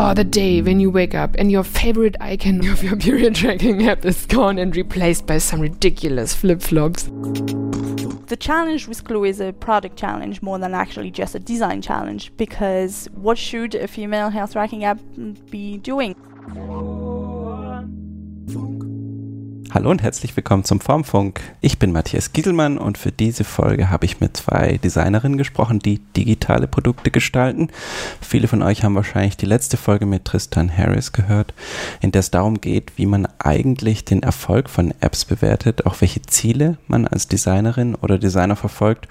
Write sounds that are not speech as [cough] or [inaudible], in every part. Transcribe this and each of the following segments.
Oh, the day when you wake up and your favorite icon [laughs] of your period tracking app is gone and replaced by some ridiculous flip flops. The challenge with Clue is a product challenge more than actually just a design challenge because what should a female health tracking app be doing? Hallo und herzlich willkommen zum Formfunk. Ich bin Matthias Gieselmann und für diese Folge habe ich mit zwei Designerinnen gesprochen, die digitale Produkte gestalten. Viele von euch haben wahrscheinlich die letzte Folge mit Tristan Harris gehört, in der es darum geht, wie man eigentlich den Erfolg von Apps bewertet, auch welche Ziele man als Designerin oder Designer verfolgt.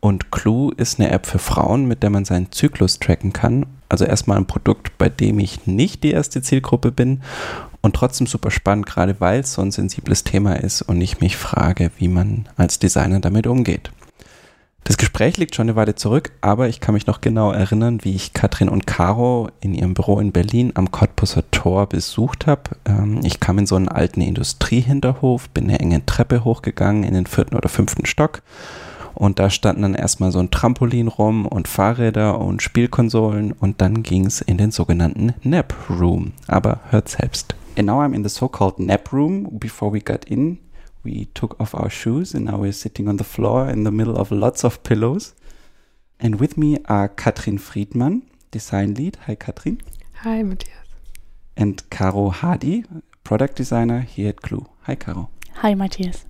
Und Clue ist eine App für Frauen, mit der man seinen Zyklus tracken kann. Also erstmal ein Produkt, bei dem ich nicht die erste Zielgruppe bin und trotzdem super spannend, gerade weil es so ein sensibles Thema ist und ich mich frage, wie man als Designer damit umgeht. Das Gespräch liegt schon eine Weile zurück, aber ich kann mich noch genau erinnern, wie ich Katrin und Caro in ihrem Büro in Berlin am Cottbusser Tor besucht habe. Ähm, ich kam in so einen alten Industriehinterhof, bin eine enge Treppe hochgegangen in den vierten oder fünften Stock und da standen dann erstmal so ein Trampolin rum und Fahrräder und Spielkonsolen und dann ging es in den sogenannten Nap Room. Aber hört selbst. And now I'm in the so-called nap room. Before we got in, we took off our shoes and now we're sitting on the floor in the middle of lots of pillows. And with me are Katrin Friedmann, design lead. Hi, Katrin. Hi, Matthias. And Caro Hardy, product designer here at Clue. Hi, Caro. Hi, Matthias.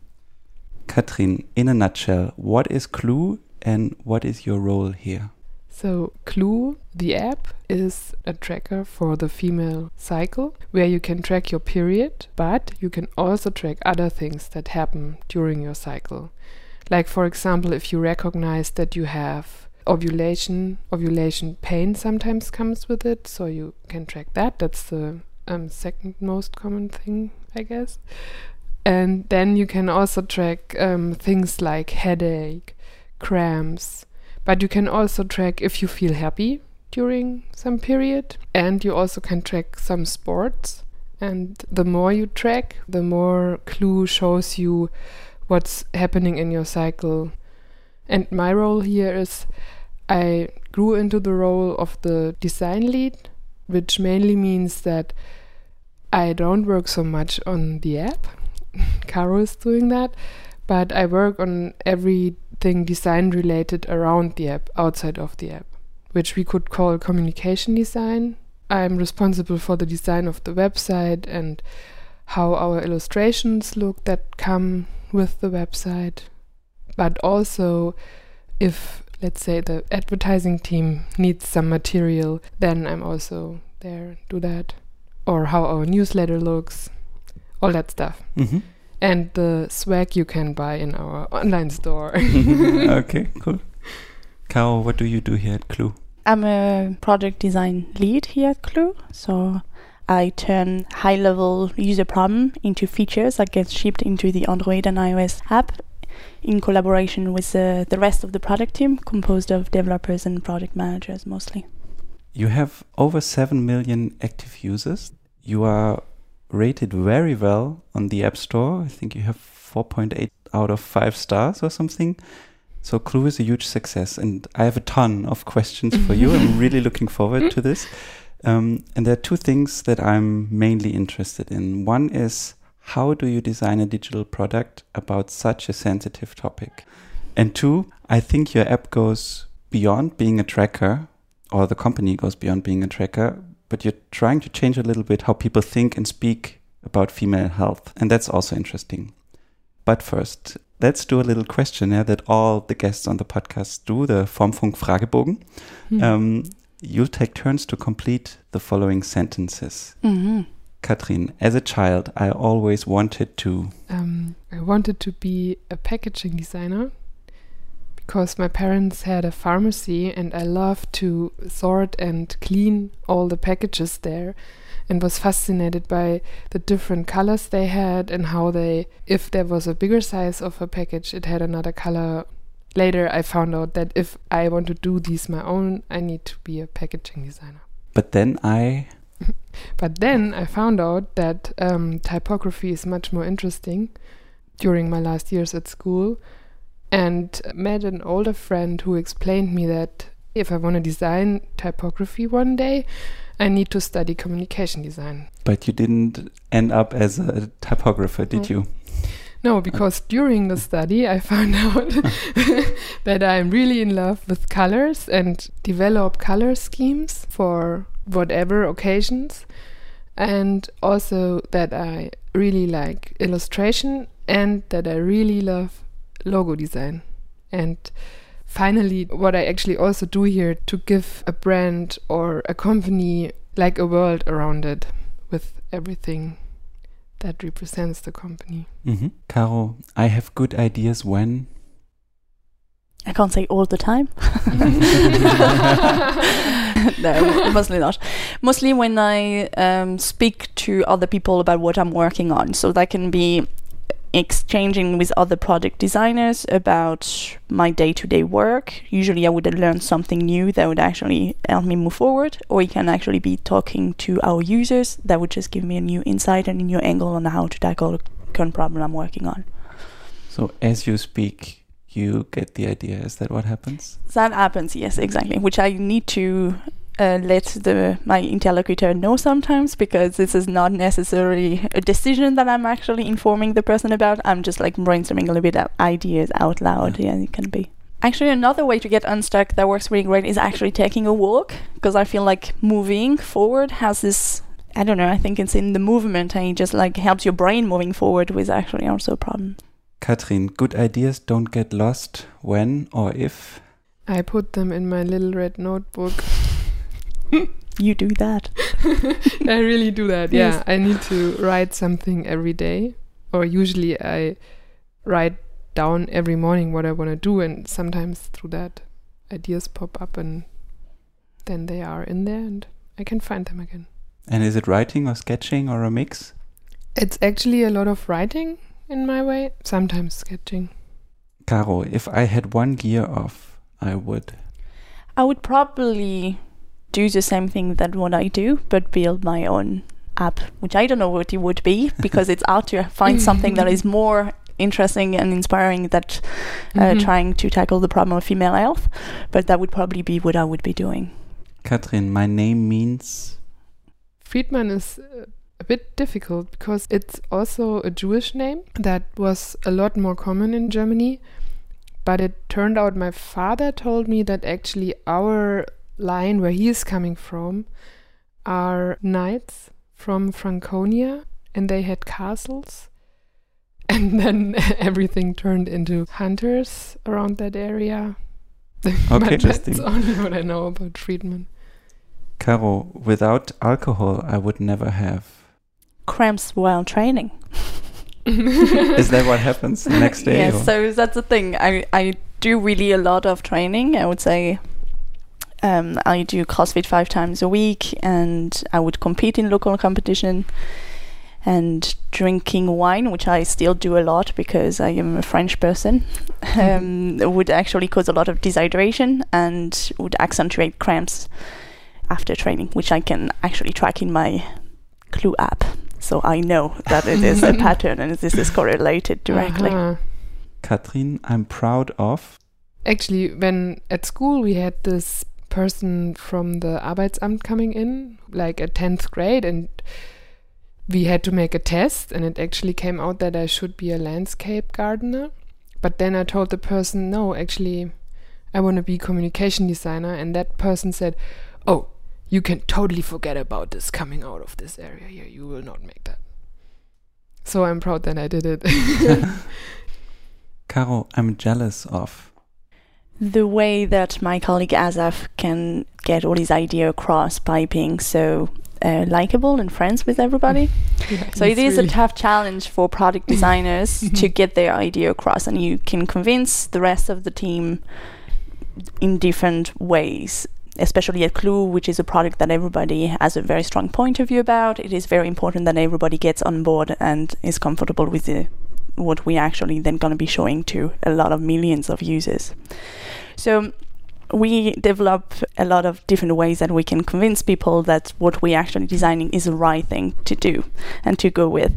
Katrin, in a nutshell, what is Clue and what is your role here? So, Clue, the app, is a tracker for the female cycle where you can track your period, but you can also track other things that happen during your cycle. Like, for example, if you recognize that you have ovulation, ovulation pain sometimes comes with it, so you can track that. That's the um, second most common thing, I guess. And then you can also track um, things like headache, cramps, but you can also track if you feel happy during some period, and you also can track some sports. And the more you track, the more clue shows you what's happening in your cycle. And my role here is I grew into the role of the design lead, which mainly means that I don't work so much on the app. [laughs] Caro is doing that, but I work on every thing design related around the app, outside of the app, which we could call communication design. I'm responsible for the design of the website and how our illustrations look that come with the website. But also, if let's say the advertising team needs some material, then I'm also there do that. Or how our newsletter looks, all that stuff. Mm -hmm and the swag you can buy in our online store. [laughs] [laughs] okay, cool. Caro, what do you do here at Clue? I'm a project design lead here at Clue. So I turn high level user problem into features that get shipped into the Android and iOS app in collaboration with uh, the rest of the product team, composed of developers and project managers mostly. You have over 7 million active users. You are rated very well on the App Store. I think you have 4.8 out of 5 stars or something. So Clue is a huge success, and I have a ton of questions for you. I'm [laughs] really looking forward to this. Um, and there are two things that I'm mainly interested in. One is how do you design a digital product about such a sensitive topic? And two, I think your app goes beyond being a tracker, or the company goes beyond being a tracker, but you're trying to change a little bit how people think and speak about female health. And that's also interesting. But first, let's do a little questionnaire that all the guests on the podcast do, the Formfunk Fragebogen. Mm. Um, you'll take turns to complete the following sentences. Mm -hmm. Katrin, as a child, I always wanted to. Um, I wanted to be a packaging designer because my parents had a pharmacy and I loved to sort and clean all the packages there and was fascinated by the different colors they had and how they if there was a bigger size of a package it had another color. Later i found out that if i want to do these my own i need to be a packaging designer. But then i [laughs] but then i found out that um, typography is much more interesting. During my last years at school and met an older friend who explained me that if I want to design typography one day, I need to study communication design. But you didn't end up as a typographer, did No. you? No, because during the study I found [laughs] out [laughs] that I'm really in love with colors and develop color schemes for whatever occasions. And also that I really like illustration and that I really love logo design. And finally, what I actually also do here to give a brand or a company like a world around it with everything that represents the company. hmm Caro, I have good ideas when. I can't say all the time. [laughs] no, mostly not. Mostly when I um, speak to other people about what I'm working on. So that can be exchanging with other product designers about my day to day work. Usually, I would learn something new that would actually help me move forward, or you can actually be talking to our users that would just give me a new insight and a new angle on how to tackle the current problem I'm working on. So as you speak, you get the idea. Is that what happens? That happens, yes, exactly. Which I need to uh, let the my interlocutor know sometimes because this is not necessarily a decision that I'm actually informing the person about. I'm just like brainstorming a little bit of ideas out loud. Yeah, it can be. Actually, another way to get unstuck that works really great is actually taking a walk because I feel like moving forward has this. I don't know. I think it's in the movement and it just like helps your brain moving forward, with actually also a problem. Katrin, good ideas don't get lost when or if. I put them in my little red notebook. [laughs] You do that. [laughs] I really do that. Yeah, Yes. I need to write something every day, or usually I write down every morning what I want to do, and sometimes through that ideas pop up, and then they are in there, and I can find them again. And is it writing or sketching or a mix? It's actually a lot of writing in my way, sometimes sketching. Caro, if I had one gear off, I would. I would probably do the same thing that what I do, but build my own app, which I don't know what it would be because it's hard to find something that is [laughs] more interesting and inspiring that uh, Mhm. trying to tackle the problem of female health. But that would probably be what I would be doing. Katrin, my name means. Friedmann is uh, a bit difficult because it's also a Jewish name that was a lot more common in Germany. But it turned out my father told me that actually our line where he is coming from are knights from Franconia and they had castles. [laughs] And then [laughs] everything turned into hunters around that area. [laughs] but interesting. that's only what I know about Friedmann. Caro, without alcohol, I would never have. Cramps while training. Is that what happens the next day? Yes, or- so that's the thing. I, I do really a lot of training. I would say um, I do CrossFit five times a week, and I would compete in local competition. And drinking wine, which I still do a lot because I am a French person, [laughs] um, would actually cause a lot of dehydration and would accentuate cramps after training, which I can actually track in my Clue app. So I know that it is a [laughs] pattern and this is correlated directly. Uh-huh. Katrin, I'm proud of. Actually, when at school we had this person from the Arbeitsamt coming in, like at 10th grade, and we had to make a test, and it actually came out that I should be a landscape gardener. But then I told the person, no, actually, I want to be communication designer, and that person said, oh, you can totally forget about this coming out of this area here. You will not make that. So I'm proud that I did it. [laughs] Caro, I'm jealous of. The way that my colleague Asaf can get all his idea across by being so uh, likable and friends with everybody. [laughs] Yeah, so it is really- a tough challenge for product [laughs] designers [laughs] to get their idea across, and you can convince the rest of the team in different ways. Especially at Clue, which is a product that everybody has a very strong point of view about. It is very important that everybody gets on board and is comfortable with the, what we actually then going to be showing to a lot of millions of users. So we develop a lot of different ways that we can convince people that what we're actually designing is the right thing to do and to go with.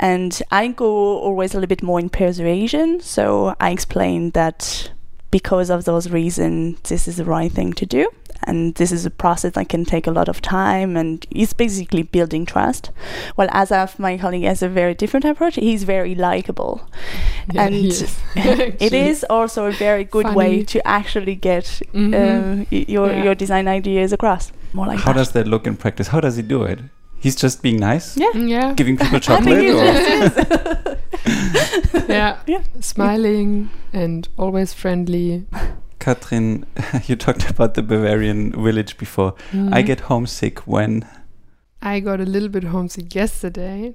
And I go always a little bit more in persuasion. So I explain that because of those reasons, this is the right thing to do. And this is a process that can take a lot of time and it's basically building trust while Asaf my colleague has a very different approach he's very likable Yeah, and he is, [laughs] [laughs] it actually. is also a very good way to actually get Mhm. uh, your Yeah. your design ideas across more like How that. does that look in practice? How does he do it? He's just being nice, yeah yeah, giving people I [laughs] think chocolate, it or yeah, Yeah. smiling and always friendly. Katrin, [laughs] you talked about the Bavarian village before. I Mhm. get homesick when I got a little bit homesick yesterday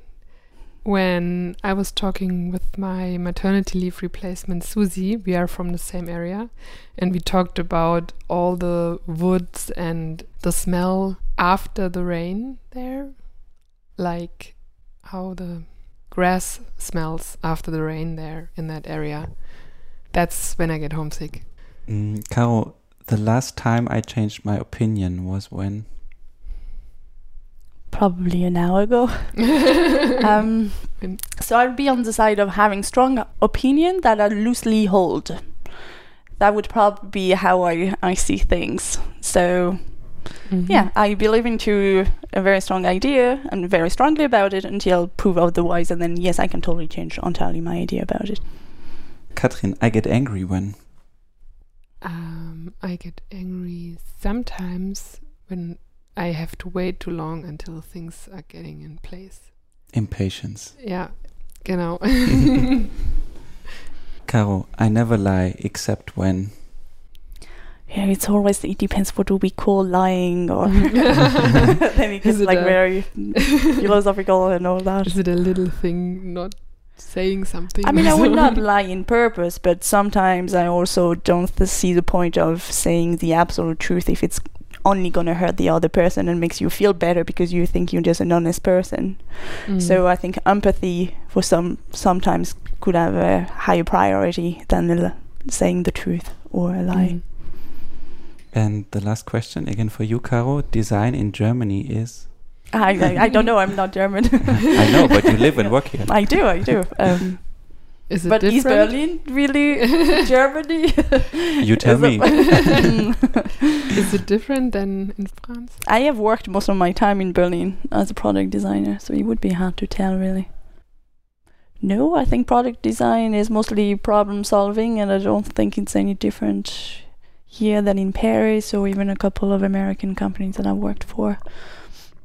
when I was talking with my maternity leave replacement Susie. We are from the same area, and we talked about all the woods and the smell after the rain there, like how the grass smells after the rain there in that area. That's when I get homesick. Mm, Caro, the last time I changed my opinion was when probably an hour ago [laughs] um, so I'd be on the side of having strong opinion that I loosely hold. That would probably be how I, I see things. So Mhm. yeah, I believe into a very strong idea and very strongly about it until prove otherwise, and then yes, I can totally change entirely my idea about it. Katrin, I get angry when Um, I get angry sometimes when I have to wait too long until things are getting in place. impatience. Ja, genau. [laughs] [laughs] Caro, I never lie except when Yeah, it's always it depends what do we call lying, or [laughs] then it Is gets it like a- very philosophical and all that. Is it a little thing not saying something? I mean, I would not lie in purpose, but sometimes I also don't th- see the point of saying the absolute truth if it's only gonna hurt the other person and makes you feel better because you think you're just an honest person. Mm. So I think empathy for some sometimes could have a higher priority than l- saying the truth or a lie. Mm. And the last question again for you, Caro. Design in Germany is. I, I I don't know. I'm not German. [laughs] I know, but you live and work here. I do. I do. Um, Is it but different? East Berlin really [laughs] Germany? [laughs] You tell Is me. it- Is it different than in France? I have worked most of my time in Berlin as a product designer, so it would be hard to tell really. No, I think product design is mostly problem solving, and I don't think it's any different here than in Paris or even a couple of American companies that I've worked for.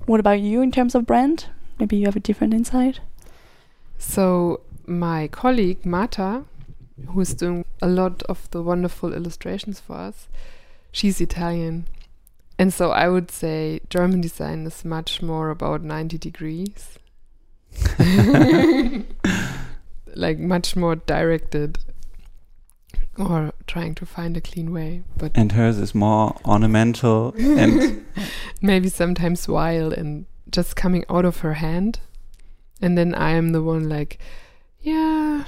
What about you in terms of brand? Maybe you have a different insight? So my colleague Marta, who's doing a lot of the wonderful illustrations for us, she's Italian. And so I would say German design is much more about 90 degrees. [laughs] [laughs] like much more directed or trying to find a clean way, but And hers is more ornamental and [laughs] maybe sometimes wild and just coming out of her hand. And then I am the one like, yeah,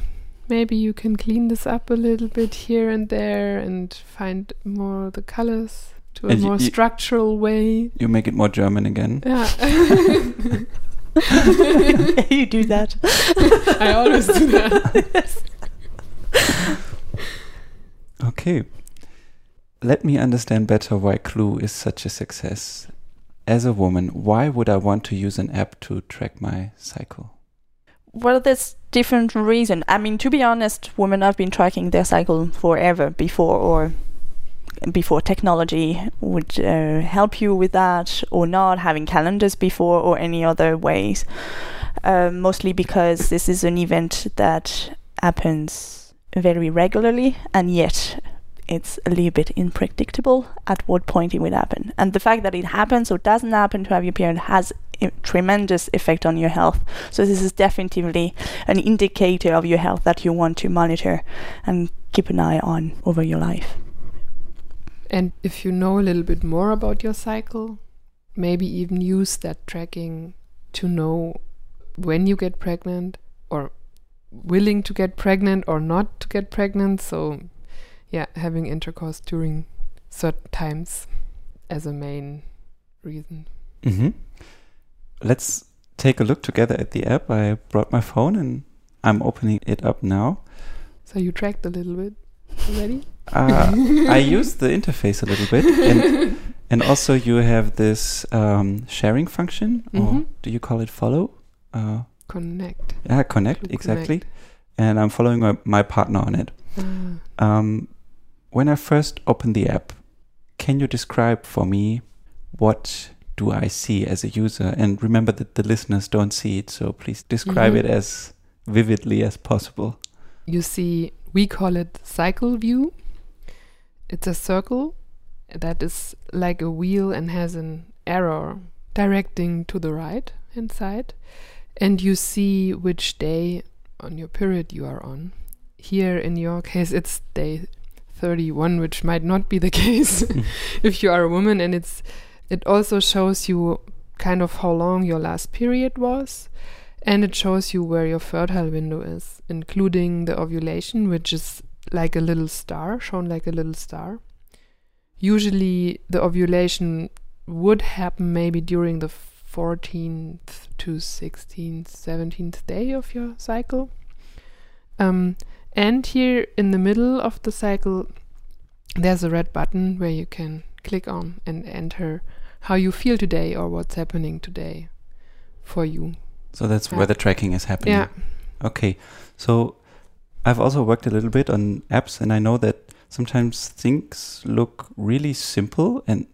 maybe you can clean this up a little bit here and there and find more the colors to a And you- more structural way. you make it more German again. Yeah. [laughs] [laughs] you do that. I always do that. Okay. Let me understand better why Clue is such a success. As a woman, why would I want to use an app to track my cycle? Well, there's different reason. I mean, to be honest, women have been tracking their cycle forever before, or before technology would uh, help you with that, or not having calendars before, or any other ways. Uh, mostly because this is an event that happens very regularly, and yet it's a little bit unpredictable at what point it will happen. And the fact that it happens or doesn't happen to have your period has a tremendous effect on your health. So this is definitely an indicator of your health that you want to monitor and keep an eye on over your life. And if you know a little bit more about your cycle, maybe even use that tracking to know when you get pregnant or willing to get pregnant or not to get pregnant. So, yeah, having intercourse during certain times as a main reason. Mm -hmm. Let's take a look together at the app. I brought my phone and I'm opening it up now. So, you tracked a little bit already? Uh, I [laughs] used the interface a little bit, and And also, you have this um, sharing function, or Mhm. do you call it follow? Uh, Connect. yeah, connect, exactly. And I'm following my, my partner on it. Ah. Um, when I first opened the app, can you describe for me what do I see as a user? And remember that the listeners don't see it, so please describe Mhm. it as vividly as possible. you see, we call it cycle view. It's a circle that is like a wheel and has an arrow directing to the right hand side. And you see which day on your period you are on. Here in your case, it's day 31, which might not be the [laughs] case [laughs] if you are a woman. And it's it also shows you kind of how long your last period was and it shows you where your fertile window is, including the ovulation, which is like a little star, shown like a little star. Usually, the ovulation would happen maybe during the 14th to 16th, 17th day of your cycle. Um, and here in the middle of the cycle, there's a red button where you can click on and enter how you feel today or what's happening today for you. So that's Yeah. where the tracking is happening. Yeah. Okay. So I've also worked a little bit on apps and I know that sometimes things look really simple and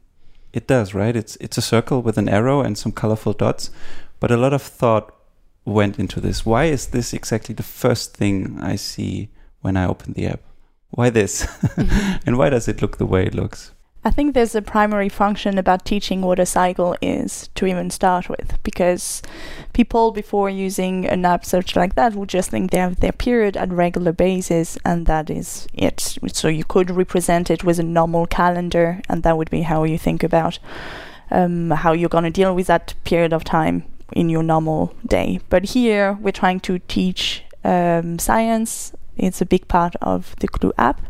it does, right? It's it's a circle with an arrow and some colorful dots, but a lot of thought went into this. Why is this exactly the first thing I see when I open the app? Why this? [laughs] Mm-hmm. and why does it look the way it looks? I think there's a primary function about teaching what a cycle is to even start with, because people before using an app search like that would just think they have their period at regular basis and that is it. So you could represent it with a normal calendar, and that would be how you think about um, how you're going to deal with that period of time in your normal day. But here we're trying to teach um, science. It's a big part of the Clue app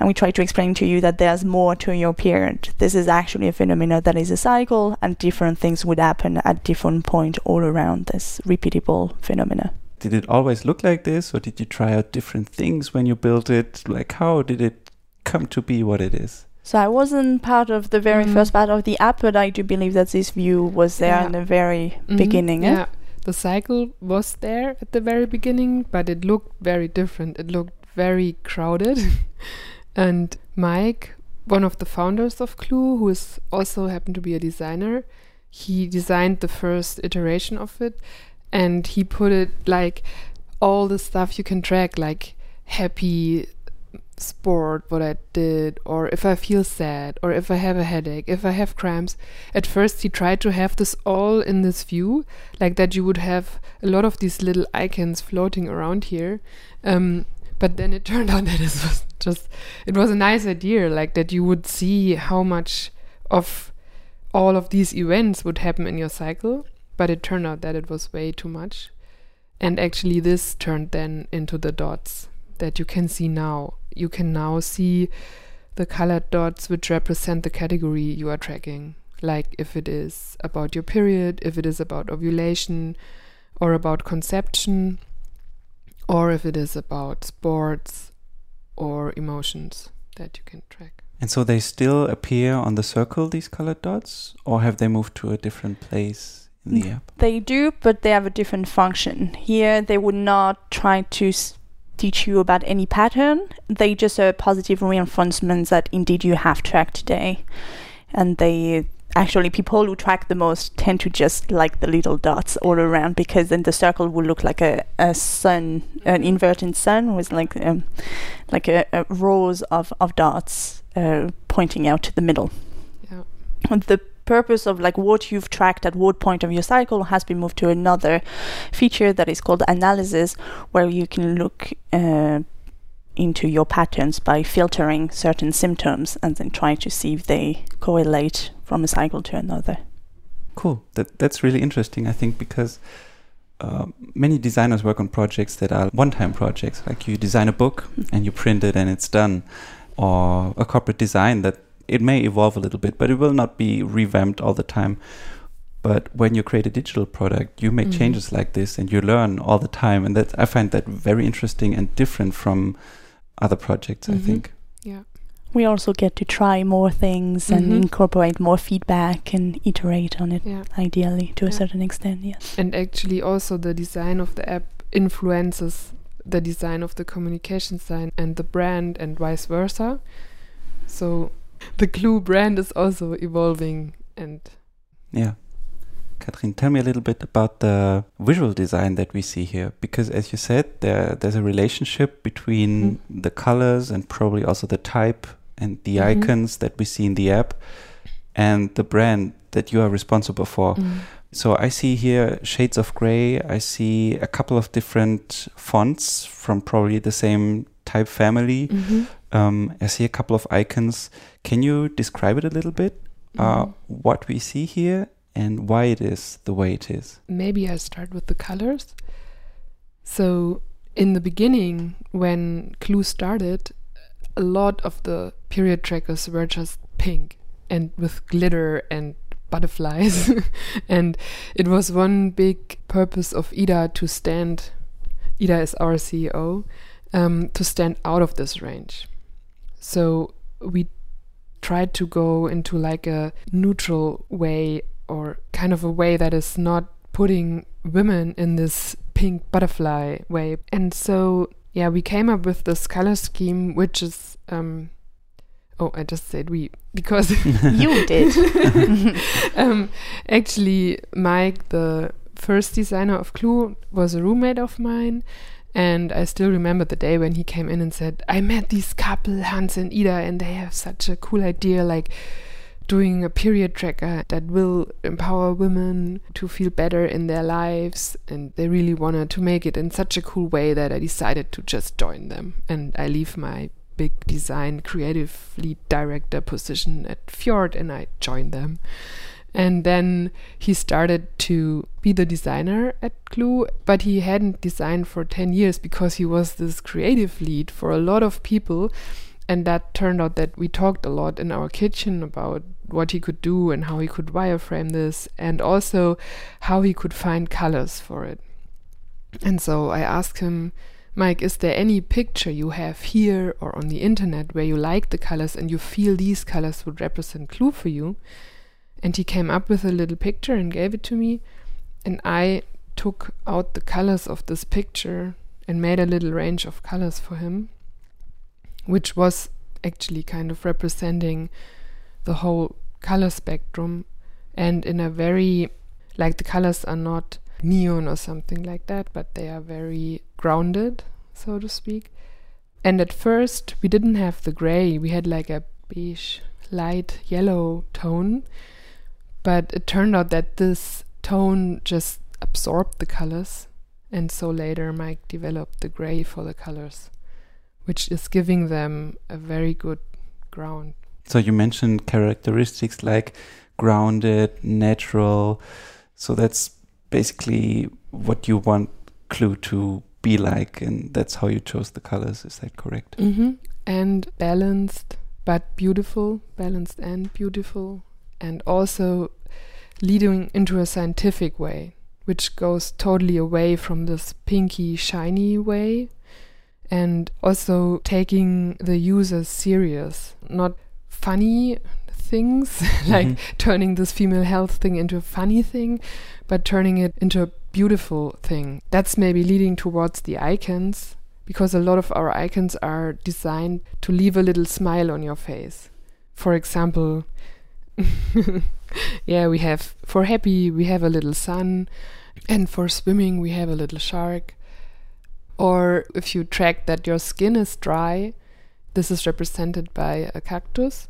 and we try to explain to you that there's more to your period. This is actually a phenomena that is a cycle, and different things would happen at different point all around this repeatable phenomena. Did it always look like this or did you try out different things when you built it? Like how did it come to be what it is? So I wasn't part of the very Mhm. first part of the app, but I do believe that this view was there Yeah. in the very Mhm. beginning. eh? Yeah, the cycle was there at the very beginning, but it looked very different. It looked very crowded. [laughs] and Mike, one of the founders of Clue, who is also happened to be a designer, he designed the first iteration of it and he put it like all the stuff you can track, like happy sport, what I did, or if I feel sad, or if I have a headache, if I have cramps. At first, he tried to have this all in this view, like that you would have a lot of these little icons floating around here. Um, but then it [laughs] turned out that it was just, it was a nice idea, like that you would see how much of all of these events would happen in your cycle. But it turned out that it was way too much. And actually, this turned then into the dots that you can see now. You can now see the colored dots which represent the category you are tracking. Like if it is about your period, if it is about ovulation, or about conception, or if it is about sports or emotions that you can track. And so they still appear on the circle, these colored dots, or have they moved to a different place in the app? They do, but they have a different function. Here, they would not try to s- teach you about any pattern. They just are positive reinforcements that indeed you have tracked today. And they actually, people who track the most tend to just like the little dots all around because then the circle will look like a, a sun, an inverted sun with like um, like a, a rows of, of dots uh, pointing out to the middle Yeah. the purpose of like what you've tracked at what point of your cycle has been moved to another feature that is called analysis where you can look uh, into your patterns by filtering certain symptoms and then try to see if they correlate from a cycle to another Cool. That that's really interesting. I think because uh, many designers work on projects that are one-time projects. Like you design a book and you print it and it's done, or a corporate design that it may evolve a little bit, but it will not be revamped all the time. But when you create a digital product, you make Mhm. changes like this and you learn all the time, and that I find that very interesting and different from other projects. I Mhm. think. Yeah. we also get to try more things and Mhm. incorporate more feedback and iterate on it Yeah. ideally to a certain extent yes And actually, also the design of the app influences the design of the communication sign and the brand, and vice versa. So [laughs] the Clue brand is also evolving, and Yeah. Katrin, tell me a little bit about the visual design that we see here, because as you said, there there's a relationship between the colors and probably also the type and the Mhm. icons that we see in the app and the brand that you are responsible for. Mm. So I see here shades of gray. I see a couple of different fonts from probably the same type family. Mhm. Um, I see a couple of icons. Can you describe it a little bit? Uh, Mhm. what we see here and why it is the way it is. maybe I start with the colors. So, in the beginning, when Clue started, a lot of the period trackers were just pink and with glitter and butterflies. [laughs] and it was one big purpose of Ida to stand, Ida is our CEO, um, to stand out of this range. So, we tried to go into like a neutral way or kind of a way that is not putting women in this pink butterfly way. And so, yeah, we came up with this color scheme, which is, um, oh, I just said we because [laughs] you did [laughs] um, actually, Mike, the first designer of Clue, was a roommate of mine. And I still remember the day when he came in and said, I met this couple, Hans and Ida, and they have such a cool idea like doing a period tracker that will empower women to feel better in their lives. And they really wanted to make it in such a cool way that I decided to just join them. And I leave my big design creative lead director position at Fjord and I joined them. And then he started to be the designer at Clue, but he hadn't designed for 10 years because he was this creative lead for a lot of people. And that turned out that we talked a lot in our kitchen about what he could do and how he could wireframe this, and also how he could find colors for it. And so I asked him, Mike, is there any picture you have here or on the internet where you like the colors and you feel these colors would represent Clue for you? And he came up with a little picture and gave it to me. And I took out the colors of this picture and made a little range of colors for him, which was actually kind of representing the whole color spectrum and in a very, like the colors are not neon or something like that, but they are very grounded, so to speak. And at first, we didn't have the gray, we had like a beige, light yellow tone. But it turned out that this tone just absorbed the colors. And so later, Mike developed the gray for the colors, which is giving them a very good ground. So you mentioned characteristics like grounded, natural. So that's basically what you want Clue to be like, and that's how you chose the colors. Is that correct? Mm-hmm. And balanced, but beautiful, balanced and beautiful, and also leading into a scientific way, which goes totally away from this pinky, shiny way, and also taking the users serious, not funny things [laughs] like Mhm. turning this female health thing into a funny thing, but turning it into a beautiful thing. That's maybe leading towards the icons because a lot of our icons are designed to leave a little smile on your face. For example, [laughs] yeah, we have for happy, we have a little sun, and for swimming, we have a little shark. Or if you track that your skin is dry, this is represented by a cactus.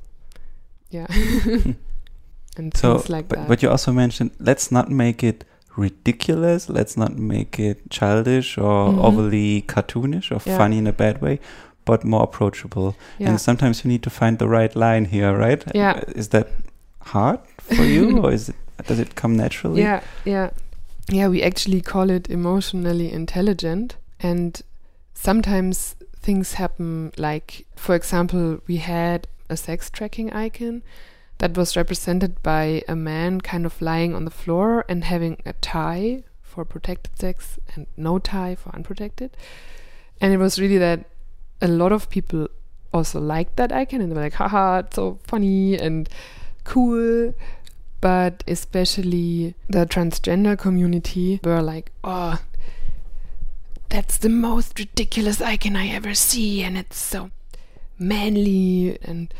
Yeah. [laughs] [laughs] and So, things like but, that. but you also mentioned let's not make it ridiculous. Let's not make it childish or Mhm. overly cartoonish or Yeah. funny in a bad way, but more approachable. yeah. And sometimes you need to find the right line here, right? Yeah. Is that hard for you, [laughs] or is it does it come naturally? Yeah, yeah. Yeah, we actually call it emotionally intelligent. And sometimes things happen like, for example, we had a sex tracking icon that was represented by a man kind of lying on the floor and having a tie for protected sex and no tie for unprotected. And it was really that a lot of people also liked that icon and they were like, haha, it's so funny and cool. But especially the transgender community were like, oh, that's the most ridiculous icon I ever see, and it's so manly and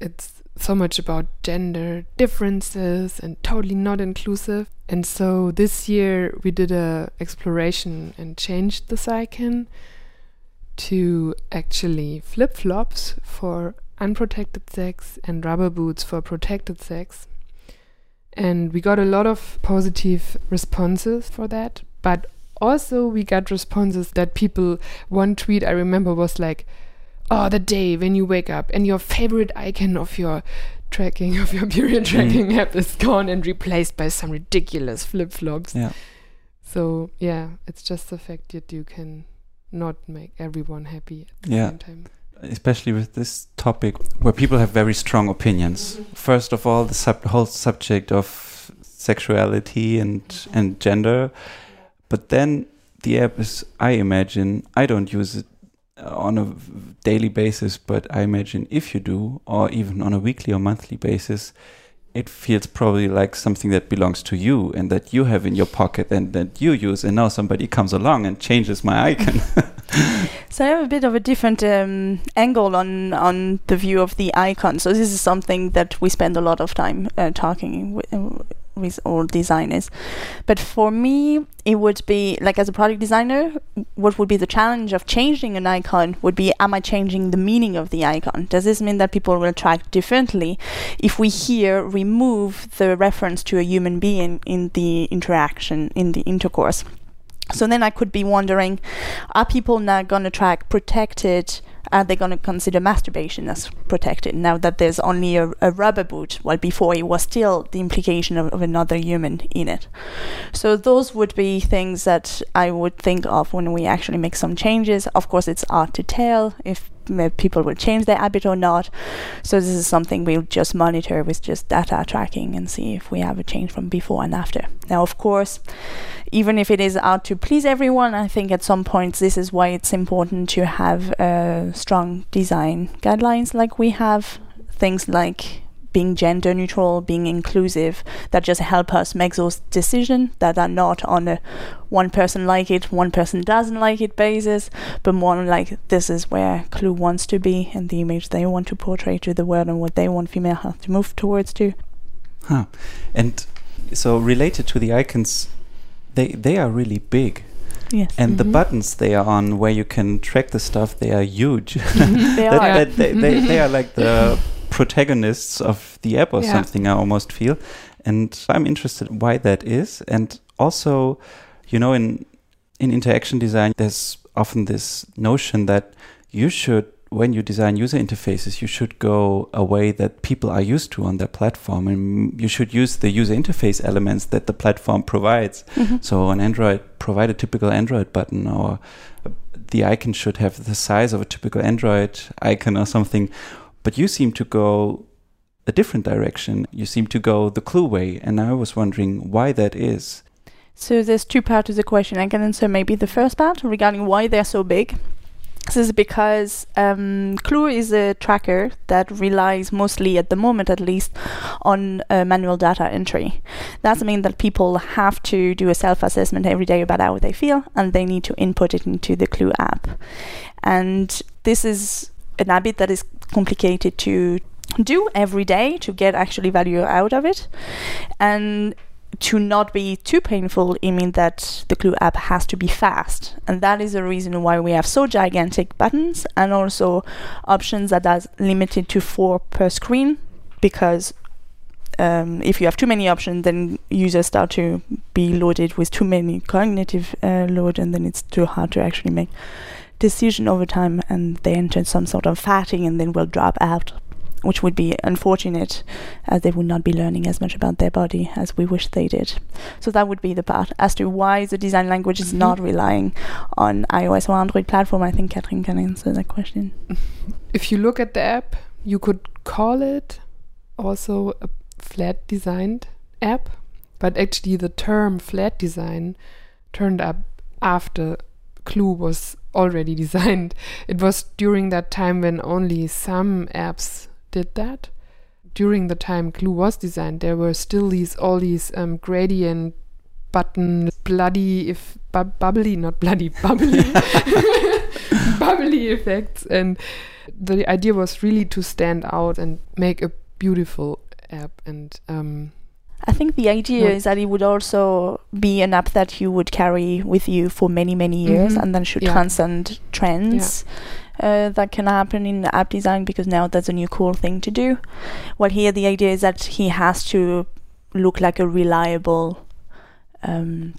it's so much about gender differences and totally not inclusive. And so this year we did a exploration and changed this icon to actually flip flops for unprotected sex and rubber boots for protected sex. And we got a lot of positive responses for that. But also, we got responses that people, one tweet I remember was like, Oh, the day when you wake up and your favorite icon of your tracking, of your period Mm. tracking app is gone and replaced by some ridiculous flip flops. Yeah. So, yeah, it's just the fact that you can not make everyone happy at the Yeah. same time. Especially with this topic where people have very strong opinions. First of all, the sub- whole subject of sexuality and and gender, but then the app is. I imagine I don't use it uh, on a daily basis, but I imagine if you do, or even on a weekly or monthly basis. It feels probably like something that belongs to you and that you have in your pocket and that you use, and now somebody comes along and changes my icon. [laughs] So I have a bit of a different um, angle on on the view of the icon. So this is something that we spend a lot of time uh, talking with, all designers. But for me, it would be like as a product designer, what would be the challenge of changing an icon would be: Am I changing the meaning of the icon? Does this mean that people will track differently if we here remove the reference to a human being in the interaction in the intercourse? So then I could be wondering, are people now going to track protected? Are they going to consider masturbation as protected now that there's only a, a rubber boot, while before it was still the implication of, of another human in it? So those would be things that I would think of when we actually make some changes. Of course, it's hard to tell if uh, people will change their habit or not. So this is something we'll just monitor with just data tracking and see if we have a change from before and after. Now, of course, even if it is out to please everyone, I think at some points this is why it's important to have uh, strong design guidelines like we have. Things like being gender neutral, being inclusive, that just help us make those decisions that are not on a one person like it, one person doesn't like it basis, but more like this is where Clue wants to be and the image they want to portray to the world and what they want female health to move towards to. Huh. And so related to the icons, they they are really big, Yes. and the Mhm. buttons they are on where you can track the stuff they are huge. [laughs] they [laughs] That- are. that- they, they, they are like the [laughs] protagonists of the app or Yeah. something. I almost feel, and I'm interested why that is, and also, you know, in in interaction design, there's often this notion that you should when you design user interfaces, you should go a way that people are used to on their platform, and you should use the user interface elements that the platform provides. Mhm. So on Android, provide a typical Android button, or the icon should have the size of a typical Android icon or something. But you seem to go a different direction. You seem to go the Clue way, and I was wondering why that is. So there's two parts to the question. I can answer maybe the first part regarding why they're so big. This is because um, Clue is a tracker that relies mostly, at the moment at least, on uh, manual data entry. That means that people have to do a self-assessment every day about how they feel, and they need to input it into the Clue app. And this is an habit that is complicated to do every day to get actually value out of it. And to not be too painful, it means that the Clue app has to be fast. And that is the reason why we have so gigantic buttons and also options that are limited to four per screen because um, if you have too many options, then users start to be loaded with too many cognitive uh, load, and then it's too hard to actually make decision over time, and they enter some sort of fatigue, and then will drop out, which would be unfortunate, as they would not be learning as much about their body as we wish they did. So that would be the part as to why the design language is Mhm. not relying on iOS or Android platform. I think Katrin can answer that question. if you look at the app, you could call it also a flat designed app, but actually the term flat design turned up after Clue was already [laughs] designed. It was during that time when only some apps did that. During the time Clue was designed, there were still these all these um, gradient button bloody if bu bubbly not bloody [laughs] bubbly [laughs] bubbly effects and the idea was really to stand out and make a beautiful app and um, I think the idea is that it would also be an app that you would carry with you for many, many years Mhm. and then should Yeah. transcend trends uh, that can happen in app design because now that's a new cool thing to do. Well, here the idea is that he has to look like a reliable um,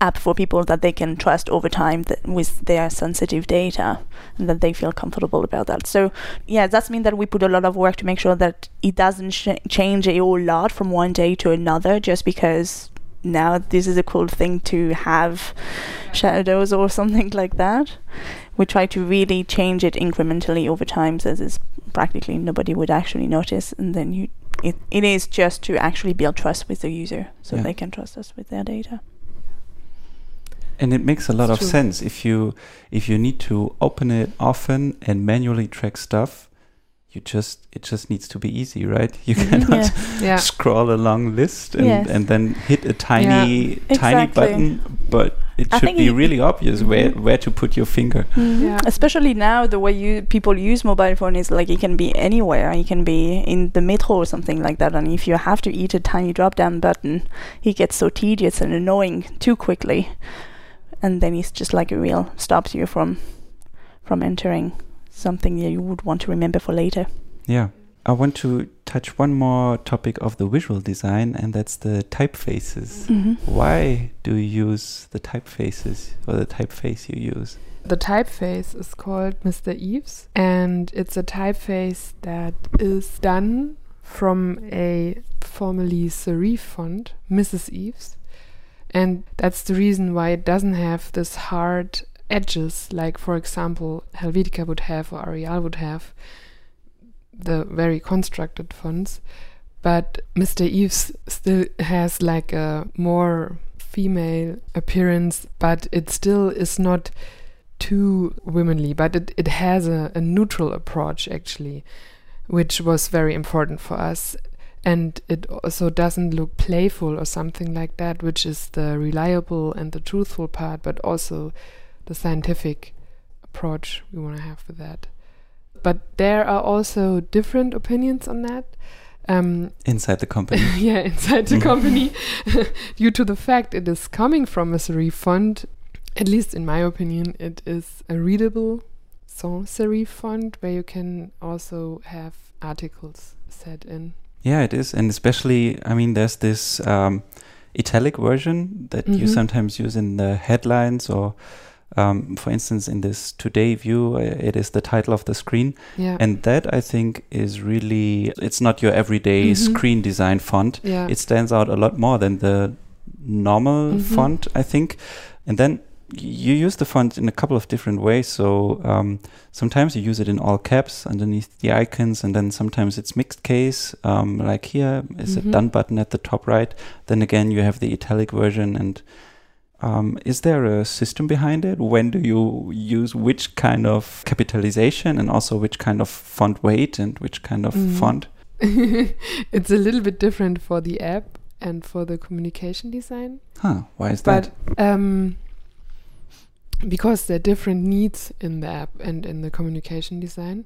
app for people that they can trust over time th- with their sensitive data and that they feel comfortable about that. So, yeah, that's mean that we put a lot of work to make sure that it doesn't sh- change a whole lot from one day to another just because now this is a cool thing to have shadows or [laughs] something like that. We try to really change it incrementally over time so this practically nobody would actually notice and then you it, it is just to actually build trust with the user so Yeah. they can trust us with their data. And it makes a lot It's of true. sense if you if you need to open it often and manually track stuff. You just it just needs to be easy, right? [laughs] You Mhm. cannot Yeah. yeah scroll a long list and, Yes. and then hit a tiny tiny exactly. button, but it I should be it- really obvious where Mhm. where to put your finger. Yeah. Especially now, the way you people use mobile phone is like it can be anywhere. It can be in the metro or something like that. And if you have to eat a tiny drop down button, it gets so tedious and annoying too quickly, and then it's just like a wheel stops you from from entering something that you would want to remember for later. Yeah. I want to touch one more topic of the visual design, and that's the typefaces. Mm-hmm. Why do you use the typefaces or the typeface you use? the typeface is called Mr. Eaves, and it's a typeface that is done from a formerly serif font, Mrs. Eaves, and that's the reason why it doesn't have this hard edges like, for example, Helvetica would have or Arial would have, the very constructed fonts. But Mr. Eaves still has like a more female appearance, but it still is not too womanly, but it, it has a, a neutral approach actually, which was very important for us. And it also doesn't look playful or something like that, which is the reliable and the truthful part, but also the scientific approach we want to have with that. But there are also different opinions on that. Um, Inside the company. [laughs] yeah, inside the Mhm. company, [laughs] [laughs] due to the fact it is coming from a serif font, at least in my opinion, it is a readable sans serif font where you can also have articles set in. Yeah, it is, and especially, I mean, there's this um, italic version that you Mhm. sometimes use in the headlines, or um, for instance, in this today view, uh, it is the title of the screen, Yeah. and that I think is really, it's not your everyday Mhm. screen design font. yeah. It stands out a lot more than the normal Mhm. font, I think, and then. You use the font in a couple of different ways. So um, sometimes you use it in all caps underneath the icons, and then sometimes it's mixed case. Um, like here is Mhm. a done button at the top right. Then again, you have the italic version. And um, is there a system behind it? When do you use which kind of capitalization, and also which kind of font weight and which kind of Mhm. font? [laughs] it's a little bit different for the app and for the communication design. Huh? Why is that? Um, because there are different needs in the app and in the communication design.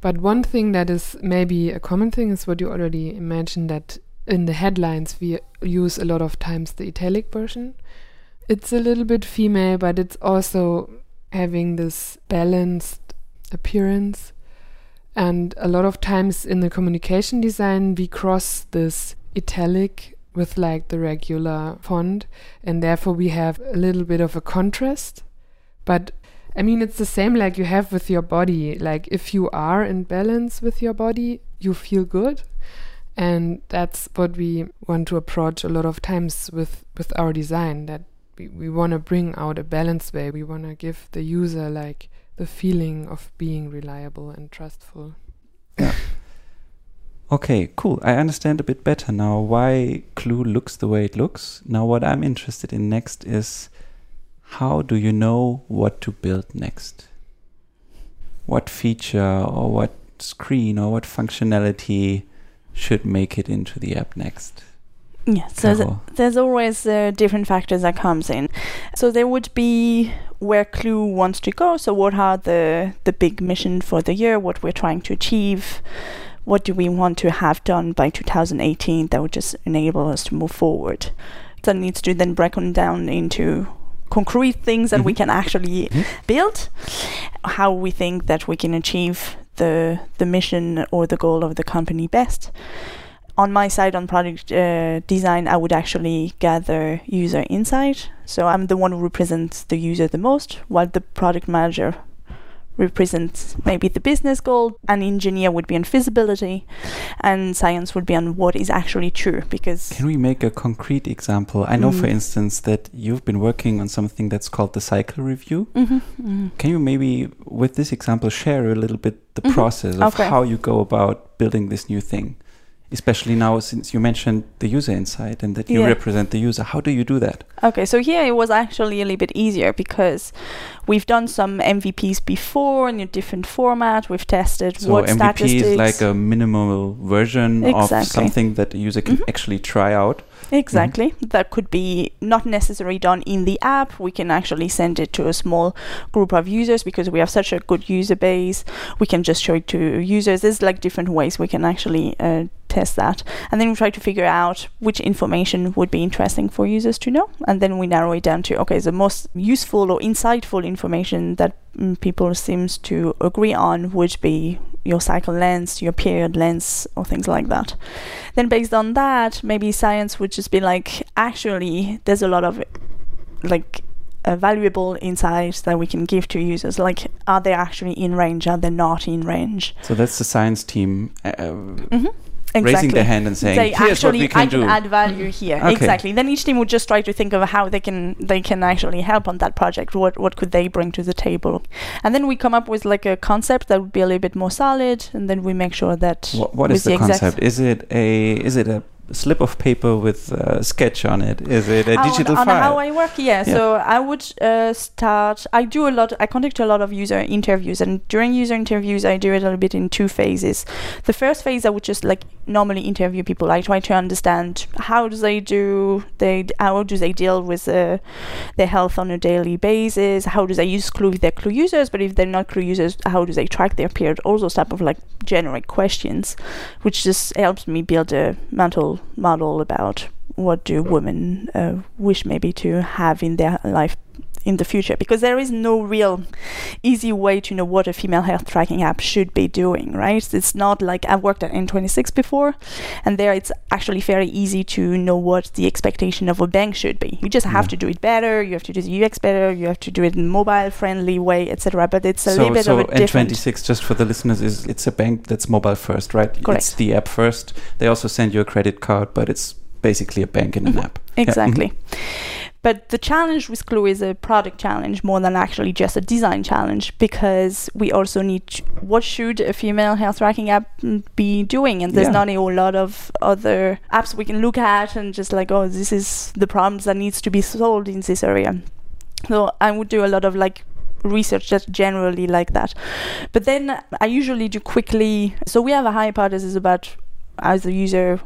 But one thing that is maybe a common thing is what you already mentioned that in the headlines we use a lot of times the italic version. It's a little bit female, but it's also having this balanced appearance. And a lot of times in the communication design, we cross this italic with like the regular font, and therefore we have a little bit of a contrast. But I mean, it's the same like you have with your body. Like if you are in balance with your body, you feel good. And that's what we want to approach a lot of times with, with our design that we, we want to bring out a balanced way. We want to give the user like the feeling of being reliable and trustful. Okay, cool. I understand a bit better now why Clue looks the way it looks. Now, what I'm interested in next is how do you know what to build next? What feature or what screen or what functionality should make it into the app next? Yes, so th- there's always uh, different factors that comes in. So there would be where Clue wants to go. So what are the the big mission for the year? What we're trying to achieve? What do we want to have done by 2018 that would just enable us to move forward? That needs to then broken down into concrete things that we Mhm. can actually Mhm. build. How we think that we can achieve the the mission or the goal of the company best on my side on product uh, design i would actually gather user insight so i'm the one who represents the user the most while the product manager represents maybe the business goal an engineer would be on feasibility and science would be on what is actually true because Can we make a concrete example? I know, for Mm. instance, that you've been working on something that's called the cycle review. Mhm, mhm. Can you maybe, with this example, share a little bit the Mhm. process of Okay. how you go about building this new thing? Especially now, since you mentioned the user insight and that you Yeah. represent the user. How do you do that? Okay, so here it was actually a little bit easier because we've done some MVPs before in a different format. We've tested So what MVP statistics. is like a minimal version of something that the user can Mhm. actually try out. Exactly. That could be not necessarily done in the app. We can actually send it to a small group of users because we have such a good user base. We can just show it to users. There's like different ways we can actually uh, test that. And then we try to figure out which information would be interesting for users to know. And then we narrow it down to okay, the most useful or insightful information that mm, people seems to agree on would be your cycle length, your period length, or things like that. Then based on that, maybe science would just be like, actually, there's a lot of like uh, valuable insights that we can give to users. Like, are they actually in range? Are they not in range? So that's the science team uh, uh, Mm-hmm. Exactly. raising their hand and saying, They "Here's what we can I do." can add value here. Okay. Exactly. Then each team would just try to think of how they can they can actually help on that project. What what could they bring to the table? And then we come up with like a concept that would be a little bit more solid, and then we make sure that What, what is the, concept? Is it a is it a slip of paper with a sketch on it? Is it a digital on, file? how I work, yeah. Yeah. So I would uh, start. I do a lot. I conduct a lot of user interviews, and during user interviews, I do it a little bit in two phases. The first phase, I would just like normally interview people. I try to understand how do they do they how do they deal with uh, their health on a daily basis. How do they use Clue if they're Clue users, but if they're not Clue users, how do they track their period? All those type of like generic questions, which just helps me build a mental model about what do women uh, wish maybe to have in their life in the future because there is no real easy way to know what a female health tracking app should be doing right it's not like i've worked at n26 before and there it's actually very easy to know what the expectation of a bank should be you just have Yeah. to do it better you have to do the ux better you have to do it in a mobile friendly way etc but it's a so little bit so of a different N26, just for the listeners, is it's a bank that's mobile first, right? Correct. It's the app first. They also send you a credit card, but it's basically a bank in an Mhm. app. Yeah, Exactly. But the challenge with Clue is a product challenge more than actually just a design challenge because we also need to, what should a female health tracking app mm, be doing? And there's Yeah. not a whole lot of other apps we can look at and just like, oh, this is the problems that needs to be solved in this area. So I would do a lot of like research just generally like that. But then I usually do quickly. So we have a hypothesis about as a user.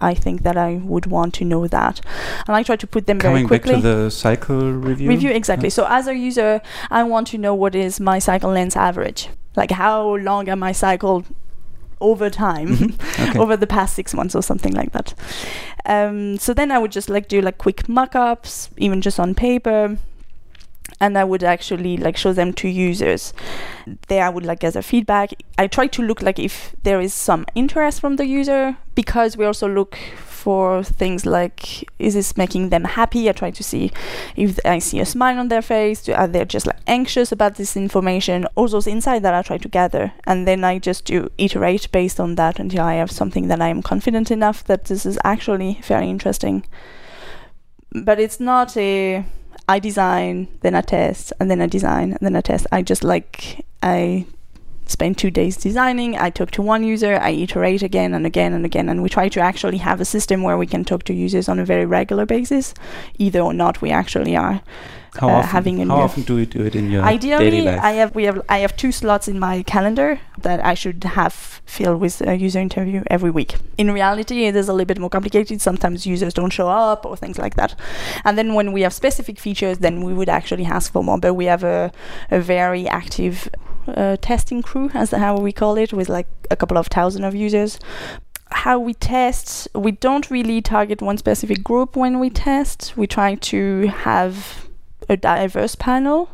I think that I would want to know that, and I try to put them very quickly. Coming back to the cycle review. Review exactly. Yeah. So as a user, I want to know what is my cycle length average. Like how long am I cycled over time, Mhm. [laughs] Okay. over the past six months or something like that. Um, so then I would just like do like quick mock-ups, even just on paper. And I would actually like show them to users. There I would like gather feedback. I try to look like if there is some interest from the user because we also look for things like is this making them happy? I try to see if I see a smile on their face. Are they just like anxious about this information? All those insights that I try to gather, and then I just do iterate based on that until I have something that I am confident enough that this is actually very interesting. But it's not a I design, then I test, and then I design, and then I test. I just like I spend two days designing. I talk to one user, I iterate again and again and again, and we try to actually have a system where we can talk to users on a very regular basis, either or not we actually are. How uh, often? having a how often do you do it in your Ideally? I have we have I have two slots in my calendar that I should have filled with a user interview every week. In reality, it is a little bit more complicated. Sometimes users don't show up or things like that. And then when we have specific features, then we would actually ask for more. But we have a a very active uh, testing crew, as how we call it, with like a couple of thousand of users. How we test, we don't really target one specific group when we test. We try to have a diverse panel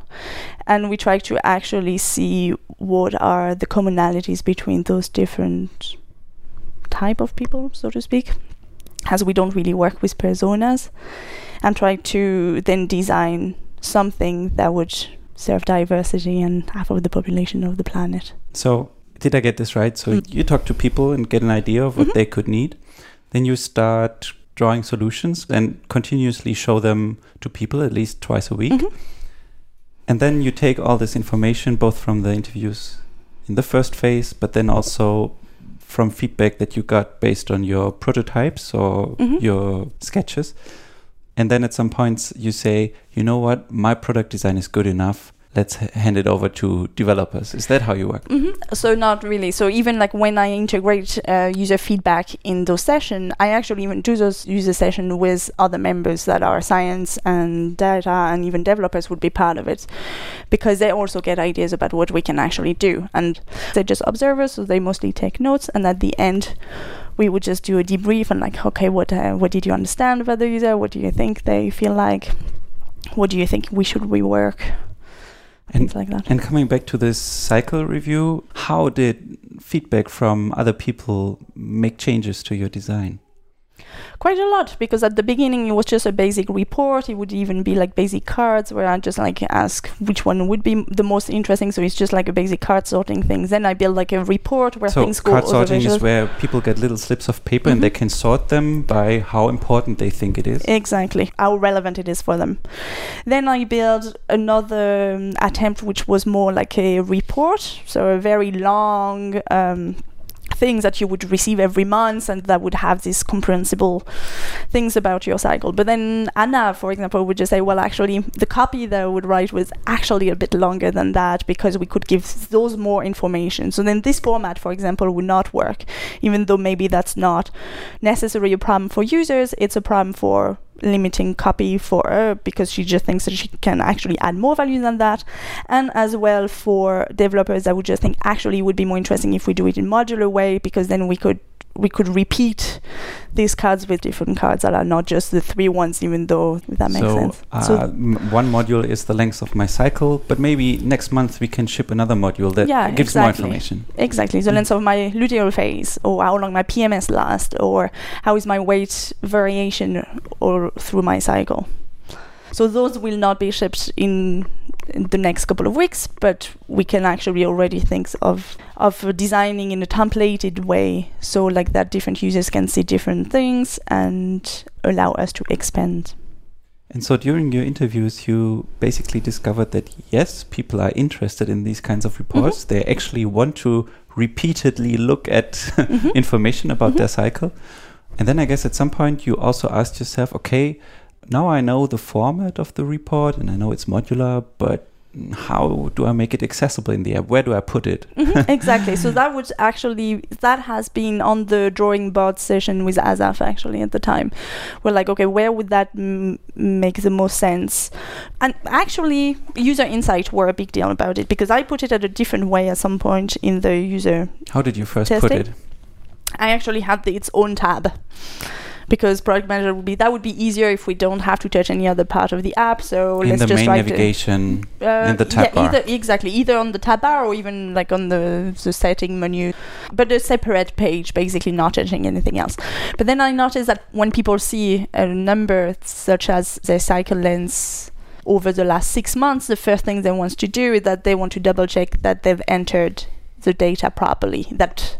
and we try to actually see what are the commonalities between those different type of people so to speak as we don't really work with personas and try to then design something that would serve diversity and half of the population of the planet So, did I get this right? So, Mm. you talk to people and get an idea of what Mhm. they could need. Then you start drawing solutions and continuously show them to people at least twice a week. Mhm. And then you take all this information, both from the interviews in the first phase, but then also from feedback that you got based on your prototypes or Mhm. your sketches. And then at some points you say, you know what, my product design is good enough. Let's hand it over to developers. Is that how you work? Mm -hmm. So not really. So even like when I integrate uh, user feedback in those sessions, I actually even do those user sessions with other members that are science and data and even developers would be part of it, because they also get ideas about what we can actually do, and they're just observers, so they mostly take notes, and at the end. We would just do a debrief and like, okay, what uh, what did you understand about the user? What do you think they feel like? What do you think we should rework? And like that. And coming back to this cycle review, how did feedback from other people make changes to your design? Quite a lot because at the beginning it was just a basic report it would even be like basic cards where i just like ask which one would be the most interesting so it's just like a basic card sorting thing. then i build like a report where so things go card sorting is where people get little slips of paper and they Mhm. can sort them by how important they think it is. Exactly, how relevant it is for them. Then I built another um, attempt which was more like a report, so a very long um, things that you would receive every month and that would have these comprehensible things about your cycle. But then Anna, for example, would just say, well, actually, the copy that I would write was actually a bit longer than that because we could give those more information. So then this format, for example, would not work, even though maybe that's not necessarily a problem for users, it's a problem for limiting copy for her because she just thinks that she can actually add more value than that. And as well for developers i would just think actually it would be more interesting if we do it in modular way because then we could we could repeat these cards with different cards that are not just the three ones even though if that makes so, sense uh, m- one module is the length of my cycle, but maybe next month we can ship another module that Yeah, gives exactly. more information. Exactly. The Mm. length of my luteal phase, or how long my PMS lasts, or how is my weight variation or through my cycle. So those will not be shipped in, in the next couple of weeks, but we can actually already think of of designing in a templated way, so like that different users can see different things and allow us to expand. And so during your interviews, you basically discovered that yes, people are interested in these kinds of reports. Mm-hmm. They actually want to repeatedly look at [laughs] Mhm. information about Mhm. their cycle. And then I guess at some point you also asked yourself, okay, now I know the format of the report and I know it's modular, but how do I make it accessible in the app? Where do I put it? Mhm, [laughs] exactly. So that would actually that has been on the drawing board session with Asaf actually at the time. We're like, okay, where would that m- make the most sense? And actually, user insight were a big deal about it because I put it at a different way at some point in the user. How did you first put it? I actually had the, its own tab. Because product manager would be that would be easier if we don't have to touch any other part of the app. So in let's the just main write the- navigation. uh, in the tab yeah, bar. Either, exactly, either on the tab bar or even like on the, the setting menu, but a separate page, basically not touching anything else. But then I noticed that when people see a number such as their cycle length over the last six months, the first thing they want to do is that they want to double check that they've entered the data properly, that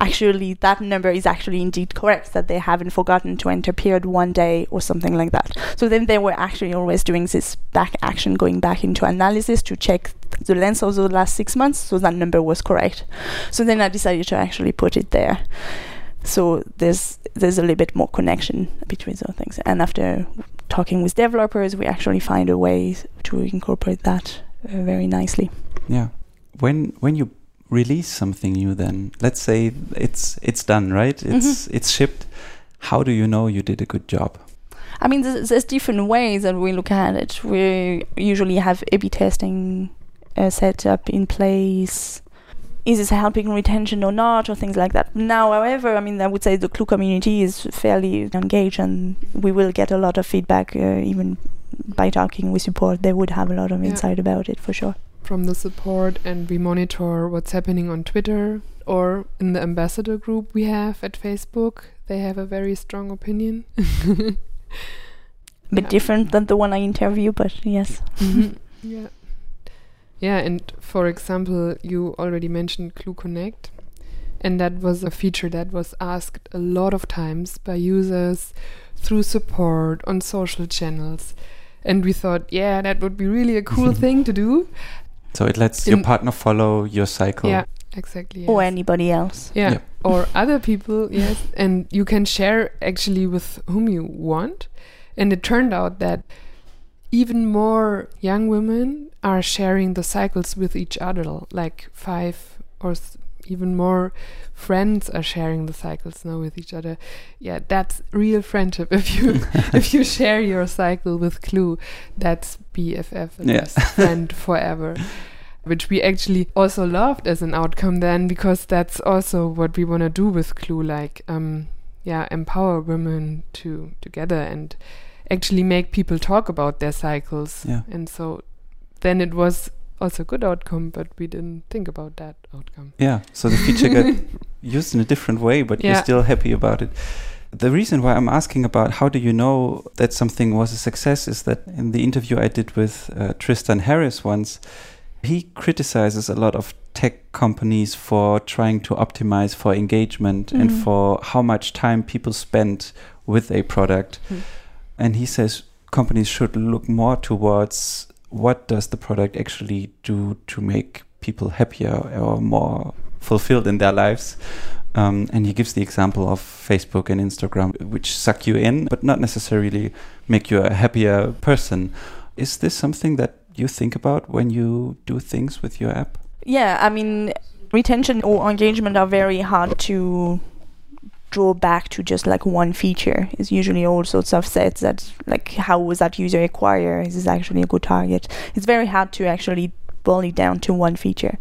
actually that number is actually indeed correct, that they haven't forgotten to enter period one day or something like that. So then they were actually always doing this back action, going back into analysis to check the length of the last six months, so that number was correct. So then I decided to actually put it there. So there's there's a little bit more connection between those things. And after talking with developers, we actually find a way to incorporate that uh, very nicely. Yeah. When when you release something new, then let's say it's it's done, right? It's Mhm. it's shipped. How do you know you did a good job? I mean, there's, there's different ways that we look at it. We usually have A/B testing uh, set up in place. Is this helping retention or not, or things like that? Now, however, I mean, I would say the Clue community is fairly engaged, and we will get a lot of feedback, uh, even by talking with support. They would have a lot of Yeah. insight about it for sure. From the support and we monitor what's happening on Twitter or in the ambassador group we have at Facebook. They have a very strong opinion. [laughs] A bit Yeah. different than the one I interview, but yes. Mhm. [laughs] Yeah. Yeah, and for example, you already mentioned Clue Connect, and that was a feature that was asked a lot of times by users through support on social channels. And we thought, yeah, that would be really a cool [laughs] thing to do. So it lets your partner follow your cycle. Yeah, exactly. Or anybody else. Yeah. Yep. Or other people, yes. And you can share actually with whom you want. And it turned out that even more young women are sharing the cycles with each other. Like five or s- even more friends are sharing the cycles now with each other. Yeah, that's real friendship. [laughs] If you [laughs] if you share your cycle with Clue, that's BFF and Yeah. friend [laughs] forever which we actually also loved as an outcome then because that's also what we want to do with clue like um yeah empower women to together and actually make people talk about their cycles Yeah. and so then it was also a good outcome but we didn't think about that outcome Yeah. So the feature got [laughs] used in a different way, but you're still happy about it. The reason why I'm asking about how do you know that something was a success is that in the interview I did with uh, Tristan Harris once, he criticizes a lot of tech companies for trying to optimize for engagement and Mhm. for how much time people spend with a product. Hmm. And he says companies should look more towards what does the product actually do to make people happier or more fulfilled in their lives. Um, and he gives the example of Facebook and Instagram, which suck you in, but not necessarily make you a happier person. Is this something that you think about when you do things with your app? Yeah, I mean, retention or engagement are very hard to draw back to just like one feature. is usually all sorts of sets that, like, how was that user acquire? Is this actually a good target? It's very hard to actually boil it down to one feature.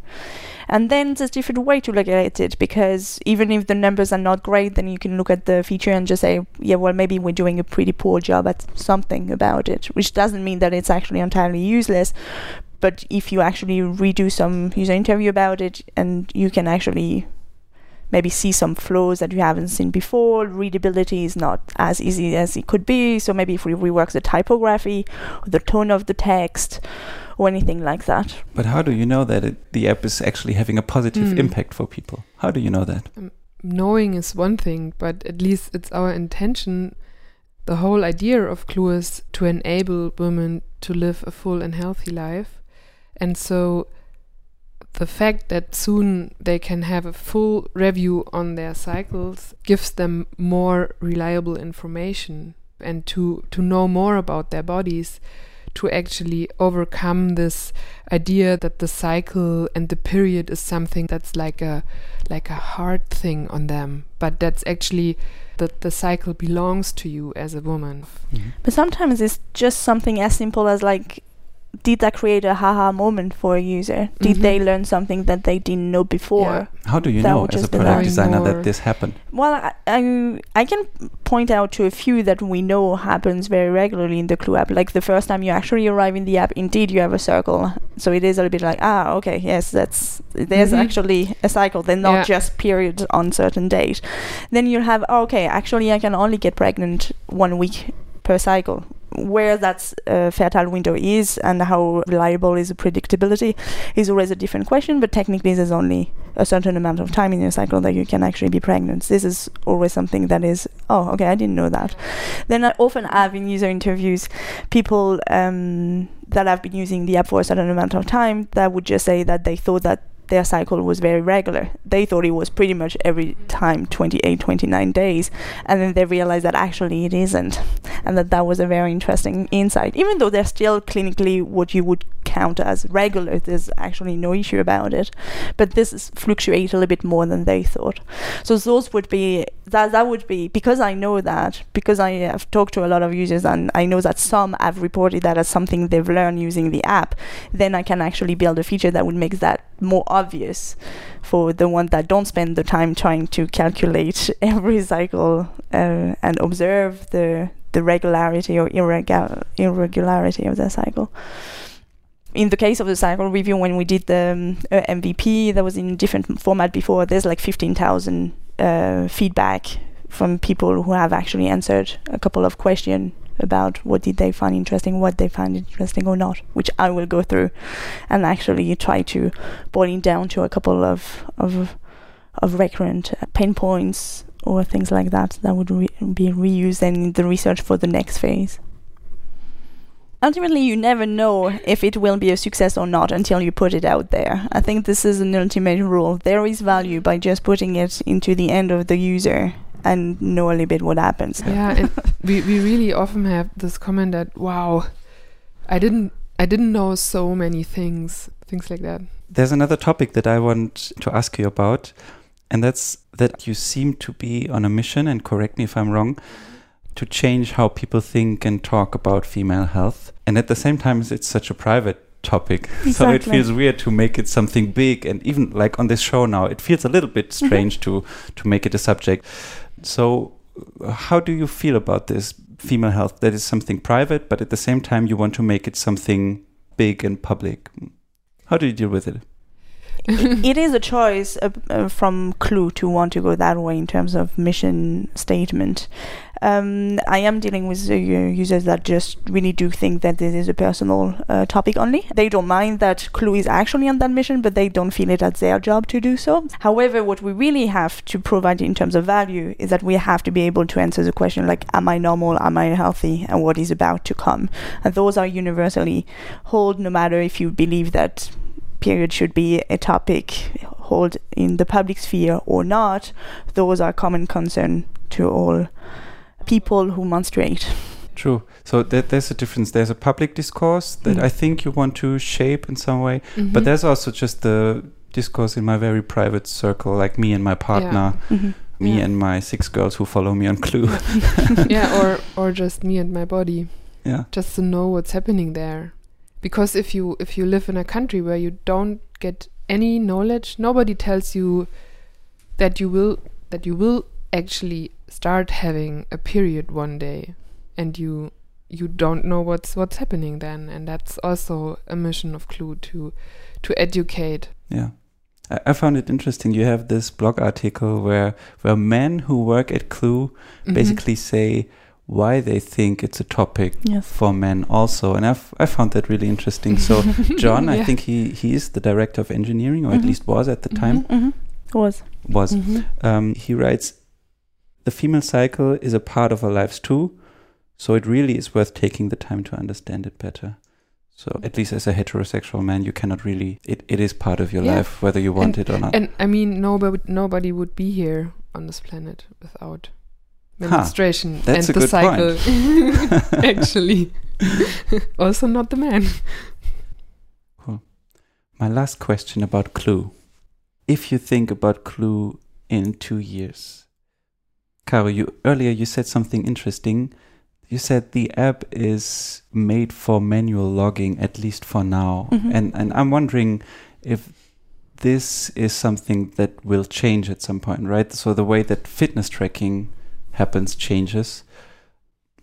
And then there's a different way to look at it because even if the numbers are not great, then you can look at the feature and just say, yeah, well, maybe we're doing a pretty poor job at something about it, which doesn't mean that it's actually entirely useless. But if you actually redo some user interview about it and you can actually maybe see some flaws that you haven't seen before, readability is not as easy as it could be. So maybe if we rework the typography or the tone of the text or anything like that. But how do you know that it, the app is actually having a positive Hmm. impact for people? How do you know that? knowing is one thing, but at least it's our intention. The whole idea of Clue is to enable women to live a full and healthy life. And so the fact that soon they can have a full review on their cycles gives them more reliable information and to, to know more about their bodies to actually overcome this idea that the cycle and the period is something that's like a like a hard thing on them but that's actually that the cycle belongs to you as a woman. Mm-hmm. But sometimes it's just something as simple as like, did that create a haha moment for a user? Did Mhm. they learn something that they didn't know before? Yeah. How do you That know as a product designer more. that this happened? Well, I, I I can point out to a few that we know happens very regularly in the Clue app. Like the first time you actually arrive in the app, indeed you have a circle, so it is a little bit like ah okay yes that's there's Mhm. actually a cycle. They're not Yeah. just periods on certain date. Then you'll have oh, okay actually I can only get pregnant one week per cycle. Where that uh, fertile window is and how reliable is the predictability is always a different question. But technically, there's only a certain amount of time in your cycle that you can actually be pregnant. This is always something that is, oh, okay, I didn't know that. Then I often have in user interviews people um, that have been using the app for a certain amount of time that would just say that they thought that their cycle was very regular. They thought it was pretty much every time 28, 29 days. And then they realized that actually it isn't. And that that was a very interesting insight. Even though they're still clinically what you would count as regular, there's actually no issue about it. But this is fluctuate a little bit more than they thought. So those would be, that, that would be, because I know that, because I have talked to a lot of users and I know that some have reported that as something they've learned using the app, then I can actually build a feature that would make that more obvious for the ones that don't spend the time trying to calculate [laughs] every cycle uh, and observe the the regularity or irregular, irregularity of the cycle. In the case of the cycle review, when we did the um, uh, MVP, that was in different format before. There's like 15,000 uh, feedback from people who have actually answered a couple of questions about what did they find interesting, what they find interesting or not, which I will go through and actually try to boil it down to a couple of of of recurrent pain points or things like that that would re- be reused in the research for the next phase. Ultimately, you never know if it will be a success or not until you put it out there. I think this is an ultimate rule. There is value by just putting it into the end of the user and know a little bit what happens. Yeah, and [laughs] we, we really often have this comment that wow, I didn't I didn't know so many things, things like that. There's another topic that I want to ask you about, and that's that you seem to be on a mission, and correct me if I'm wrong, to change how people think and talk about female health. And at the same time, it's such a private topic. Exactly. [laughs] So it feels weird to make it something big and even like on this show now, it feels a little bit mm-hmm. strange to to make it a subject. So uh, how do you feel about this female health? That is something private, but at the same time you want to make it something big and public. How do you deal with it? [laughs] it, is a choice uh, uh, from Clue to want to go that way in terms of mission statement. Um, I am dealing with uh, users that just really do think that this is a personal uh, topic only. They don't mind that Clue is actually on that mission, but they don't feel it as their job to do so. However, what we really have to provide in terms of value is that we have to be able to answer the question like, am I normal? Am I healthy? And what is about to come? And those are universally hold, no matter if you believe that period should be a topic hold in the public sphere or not. Those are common concern to all people who menstruate. True. So that there's a difference. There's a public discourse that Mm. I think you want to shape in some way, Mhm. but there's also just the discourse in my very private circle, like me and my partner, Mhm. me Yeah. and my six girls who follow me on Clue. [laughs] yeah, [laughs] or or just me and my body, yeah. just to know what's happening there. Because if you if you live in a country where you don't get any knowledge, nobody tells you that you will that you will actually start having a period one day, and you you don't know what's what's happening then, and that's also a mission of Clue to to educate. Yeah. I, I found it interesting. You have this blog article where where men who work at Clue Mhm. basically say why they think it's a topic Yes. for men also, and I've, I found that really interesting. So [laughs] John, I think he he is the director of engineering, or at Mhm. least was at the time. Mhm. Was. Was Mhm. um, he writes, the female cycle is a part of our lives too, so it really is worth taking the time to understand it better. So at least as a heterosexual man, you cannot really. It, it is part of your Yeah. life, whether you want it or not. And I mean, nobody nobody would be here on this planet without menstruation that's and the cycle. [laughs] Actually, [laughs] also not the man. cool My last question about Clue. If you think about Clue in two years, Caro, you earlier you said something interesting. You said the app is made for manual logging, at least for now. Mhm. And and I'm wondering if this is something that will change at some point, right? So the way that fitness tracking happens changes.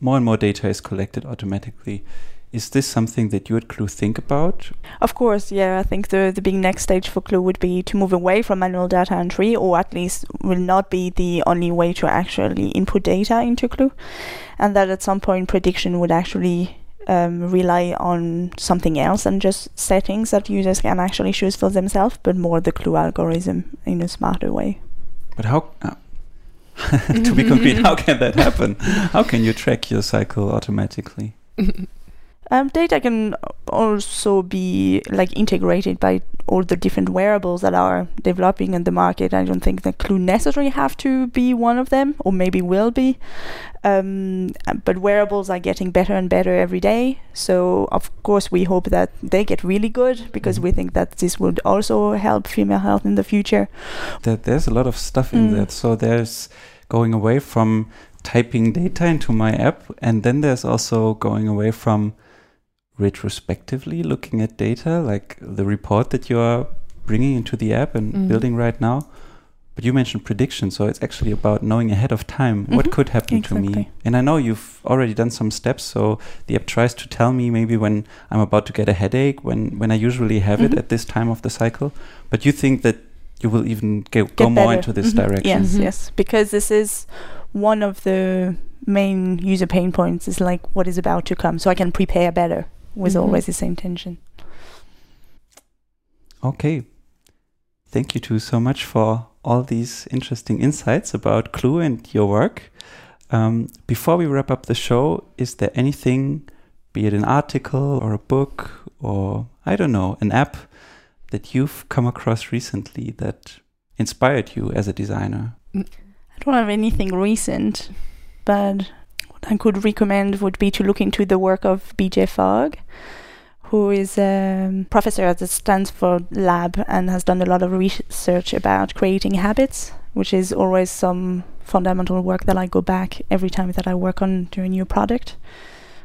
More and more data is collected automatically. Is this something that you at Clue think about? Of course, yeah. I think the the big next stage for Clue would be to move away from manual data entry, or at least will not be the only way to actually input data into Clue, and that at some point prediction would actually um, rely on something else than just settings that users can actually choose for themselves, but more the Clue algorithm in a smarter way. But how, uh, [laughs] to be concrete, [laughs] how can that happen? How can you track your cycle automatically? [laughs] Um, data can also be like integrated by all the different wearables that are developing in the market. I don't think that Clue necessarily have to be one of them, or maybe will be. Um, but wearables are getting better and better every day. So of course we hope that they get really good because we think that this would also help female health in the future. That there's a lot of stuff in Mm. that. So there's going away from typing data into my app, and then there's also going away from retrospectively looking at data, like the report that you're bringing into the app and Mhm. building right now. But you mentioned prediction, so it's actually about knowing ahead of time what Mhm, could happen to me. And I know you've already done some steps, so the app tries to tell me maybe when I'm about to get a headache, when when I usually have it Mhm. at this time of the cycle. But you think that you will even go, go Get more into this Mhm. direction. Yes, yes, because this is one of the main user pain points. Is like what is about to come, so I can prepare better with Mhm. always the same tension. Okay. Thank you two so much for all these interesting insights about Clue and your work. Um, before we wrap up the show, is there anything, be it an article or a book or I don't know, an app that you've come across recently that inspired you as a designer? I don't have anything recent, but what I could recommend would be to look into the work of BJ Fogg, who is a professor at the Stanford lab and has done a lot of research about creating habits, which is always some fundamental work that I go back every time that I work on a new product.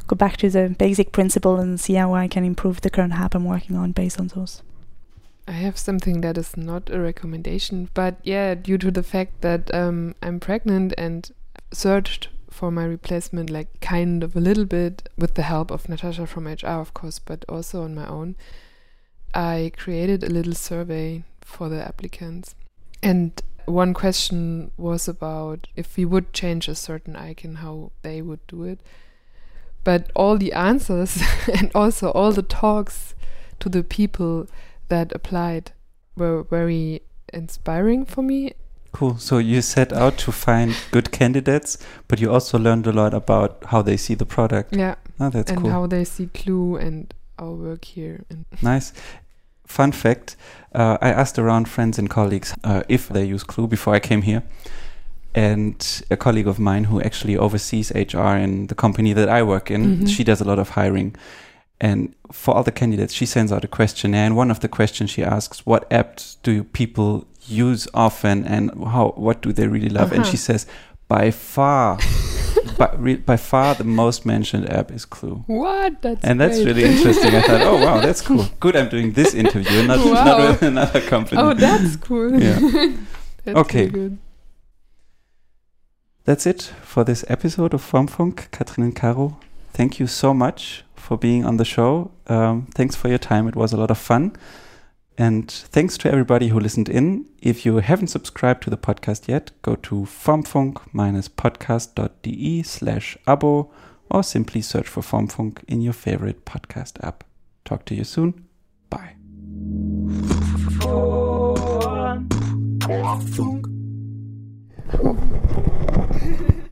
Go back to the basic principle and see how I can improve the current app I'm working on based on those. I have something that is not a recommendation, but yeah, due to the fact that um, I'm pregnant and searched for my replacement, like kind of a little bit with the help of Natasha from HR, of course, but also on my own, I created a little survey for the applicants. And one question was about if we would change a certain icon, how they would do it. But all the answers [laughs] and also all the talks to the people that applied were very inspiring for me. Cool. So you set out to find good candidates, but you also learned a lot about how they see the product. Yeah, Oh, that's and cool. how they see Clue and our work here. And [laughs] Nice. Fun fact uh, I asked around friends and colleagues uh, if they use Clue before I came here. And a colleague of mine who actually oversees HR in the company that I work in, Mhm. she does a lot of hiring. And for all the candidates, she sends out a questionnaire. And one of the questions she asks, What apps do people use often and how what do they really love? And Uh-huh. she says, By far, [laughs] by, re, by far the most mentioned app is Clue. what? That's And that's great. really interesting. I thought, oh wow, that's cool. [laughs] Good, I'm doing this interview, and not, Wow. not with [laughs] another company. oh, that's cool. Yeah. that's Okay. really good. That's it for this episode of Formfunk. Katrin and Caro, thank you so much for being on the show. Um, thanks for your time. It was a lot of fun. And thanks to everybody who listened in. If you haven't subscribed to the podcast yet, go to formfunk-podcast.de slash abo or simply search for Formfunk in your favorite podcast app. Talk to you soon. Bye.